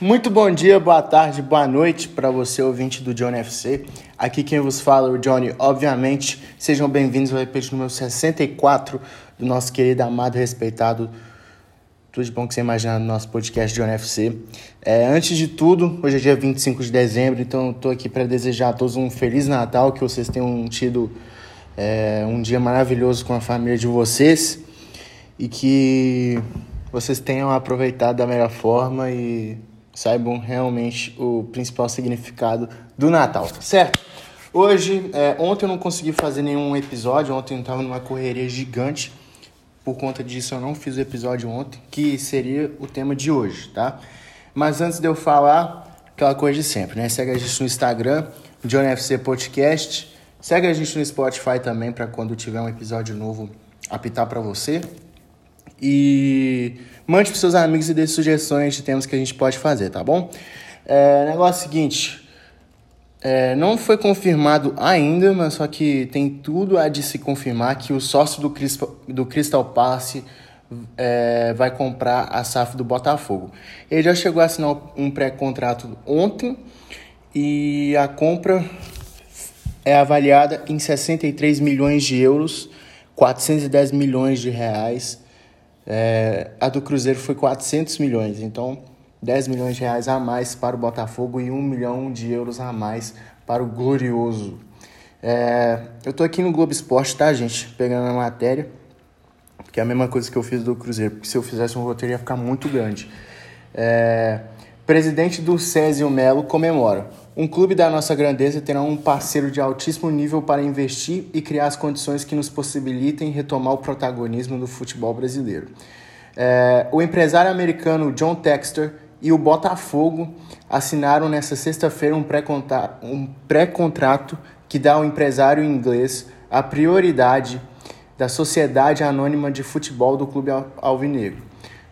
Muito bom dia, boa tarde, boa noite para você, ouvinte do Johnny FC. Aqui quem vos fala é o Johnny, obviamente. Sejam bem-vindos ao repete número 64 do nosso querido, amado respeitado tudo de bom que você imagina no nosso podcast Johnny FC. É, antes de tudo, hoje é dia 25 de dezembro, então estou aqui para desejar a todos um Feliz Natal, que vocês tenham tido é, um dia maravilhoso com a família de vocês e que vocês tenham aproveitado da melhor forma e saibam realmente o principal significado do Natal, certo? Hoje, é, ontem eu não consegui fazer nenhum episódio, ontem eu estava numa correria gigante, por conta disso eu não fiz o episódio ontem, que seria o tema de hoje, tá? Mas antes de eu falar, aquela coisa de sempre, né? Segue a gente no Instagram, JohnFC Podcast, segue a gente no Spotify também para quando tiver um episódio novo apitar para você. E mande para seus amigos e dê sugestões de temas que a gente pode fazer, tá bom? É, negócio seguinte, é, não foi confirmado ainda, mas só que tem tudo a de se confirmar que o sócio do, Crystal, do Crystal Palace é, vai comprar a SAF do Botafogo. Ele já chegou a assinar um pré-contrato ontem e a compra é avaliada em 63 milhões de euros, 410 milhões de reais é, a do Cruzeiro foi 400 milhões, então 10 milhões de reais a mais para o Botafogo e 1 milhão de euros a mais para o Glorioso. É, eu tô aqui no Globo Esporte, tá, gente? Pegando a matéria, que é a mesma coisa que eu fiz do Cruzeiro, porque se eu fizesse um roteiro ia ficar muito grande. É, presidente do Césio Melo comemora. Um clube da nossa grandeza terá um parceiro de altíssimo nível para investir e criar as condições que nos possibilitem retomar o protagonismo do futebol brasileiro. É, o empresário americano John Texter e o Botafogo assinaram nesta sexta-feira um pré-contrato um pré que dá ao empresário inglês a prioridade da Sociedade Anônima de Futebol do Clube Alvinegro.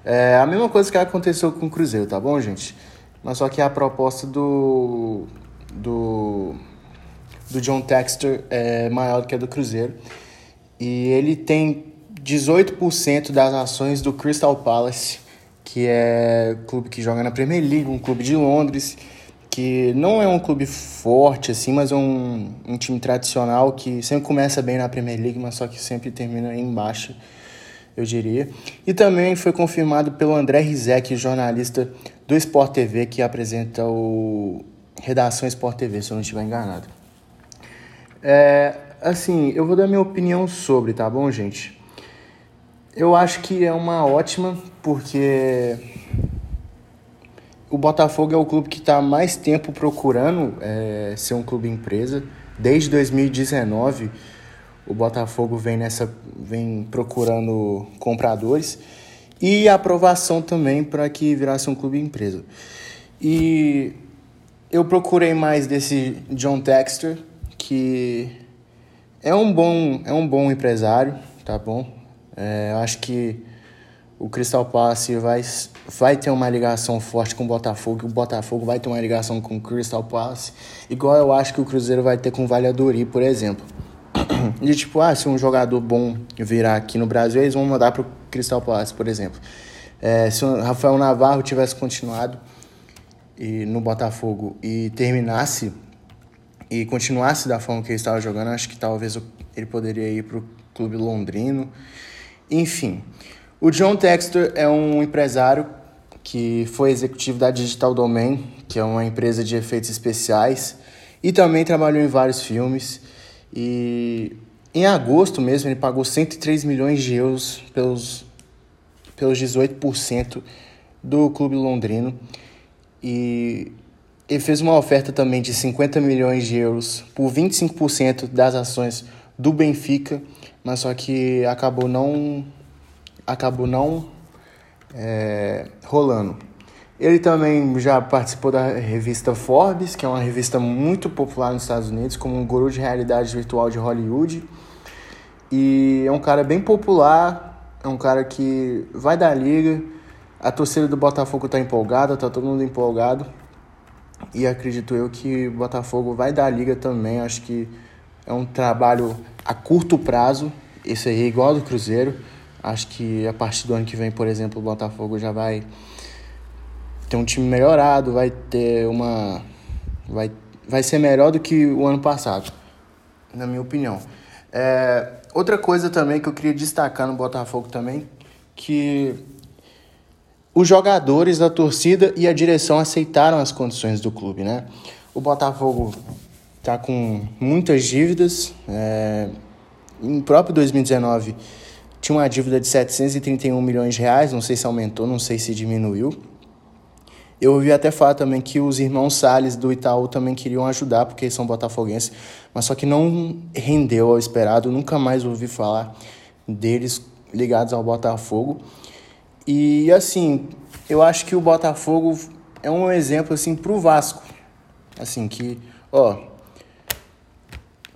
É a mesma coisa que aconteceu com o Cruzeiro, tá bom, gente? mas só que a proposta do, do, do John Texter é maior do que a do Cruzeiro. E ele tem 18% das ações do Crystal Palace, que é um clube que joga na Premier League, um clube de Londres, que não é um clube forte assim, mas é um, um time tradicional que sempre começa bem na Premier League, mas só que sempre termina em baixa eu diria. E também foi confirmado pelo André Rizek, jornalista do Sport TV, que apresenta o Redação Sport TV, se eu não estiver enganado. É, assim, eu vou dar minha opinião sobre, tá bom, gente? Eu acho que é uma ótima, porque o Botafogo é o clube que está mais tempo procurando é, ser um clube empresa. Desde 2019 o Botafogo vem nessa vem procurando compradores e aprovação também para que virasse um clube empresa. E eu procurei mais desse John Texter, que é um bom é um bom empresário, tá bom? É, eu acho que o Crystal Palace vai, vai ter uma ligação forte com o Botafogo, o Botafogo vai ter uma ligação com o Crystal Palace, igual eu acho que o Cruzeiro vai ter com o Valladolid, por exemplo. De tipo, ah, se um jogador bom virar aqui no Brasil, eles vão mandar pro Crystal Palace, por exemplo. É, se o Rafael Navarro tivesse continuado e, no Botafogo e terminasse e continuasse da forma que ele estava jogando, acho que talvez ele poderia ir para o clube londrino. Enfim, o John Textor é um empresário que foi executivo da Digital Domain, que é uma empresa de efeitos especiais, e também trabalhou em vários filmes. E em agosto mesmo ele pagou 103 milhões de euros pelos, pelos 18% do clube londrino. E ele fez uma oferta também de 50 milhões de euros por 25% das ações do Benfica, mas só que acabou não acabou não é, rolando. Ele também já participou da revista Forbes, que é uma revista muito popular nos Estados Unidos, como um guru de realidade virtual de Hollywood. E é um cara bem popular, é um cara que vai da liga. A torcida do Botafogo está empolgada, está todo mundo empolgado. E acredito eu que o Botafogo vai dar liga também. Acho que é um trabalho a curto prazo. Esse aí é igual ao do Cruzeiro. Acho que a partir do ano que vem, por exemplo, o Botafogo já vai ter um time melhorado, vai ter uma. Vai, vai ser melhor do que o ano passado, na minha opinião. É, outra coisa também que eu queria destacar no Botafogo também, que os jogadores da torcida e a direção aceitaram as condições do clube, né? O Botafogo tá com muitas dívidas. É, em próprio 2019 tinha uma dívida de 731 milhões de reais, não sei se aumentou, não sei se diminuiu. Eu ouvi até falar também que os irmãos Salles do Itaú também queriam ajudar, porque são botafoguenses, mas só que não rendeu ao esperado, nunca mais ouvi falar deles ligados ao Botafogo. E assim, eu acho que o Botafogo é um exemplo assim pro Vasco. Assim que, ó,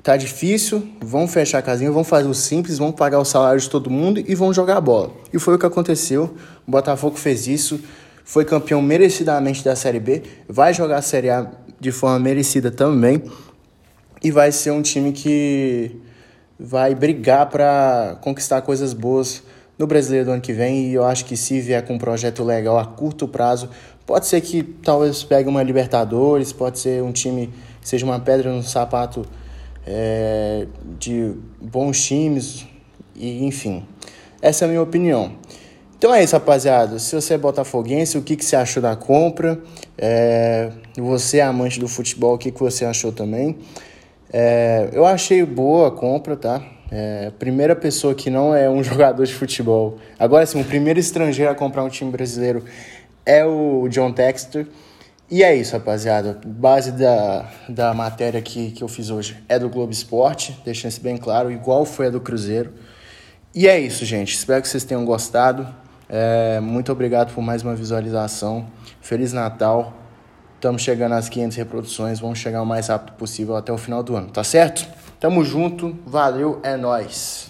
tá difícil, vão fechar a casinha, vão fazer o simples, vão pagar o salário de todo mundo e vão jogar a bola. E foi o que aconteceu. O Botafogo fez isso foi campeão merecidamente da Série B, vai jogar a Série A de forma merecida também e vai ser um time que vai brigar para conquistar coisas boas no Brasileiro do ano que vem e eu acho que se vier com um projeto legal a curto prazo, pode ser que talvez pegue uma Libertadores, pode ser um time que seja uma pedra no sapato é, de bons times, e enfim. Essa é a minha opinião. Então é isso, rapaziada. Se você é botafoguense, o que, que você achou da compra? É, você é amante do futebol, o que, que você achou também? É, eu achei boa a compra, tá? É, primeira pessoa que não é um jogador de futebol. Agora sim, o primeiro estrangeiro a comprar um time brasileiro é o John Texter. E é isso, rapaziada. Base da, da matéria que, que eu fiz hoje é do Globo Esporte, deixando isso bem claro, igual foi a do Cruzeiro. E é isso, gente. Espero que vocês tenham gostado. É, muito obrigado por mais uma visualização. Feliz Natal. Estamos chegando às 500 reproduções. Vamos chegar o mais rápido possível até o final do ano, tá certo? Tamo junto. Valeu, é nós.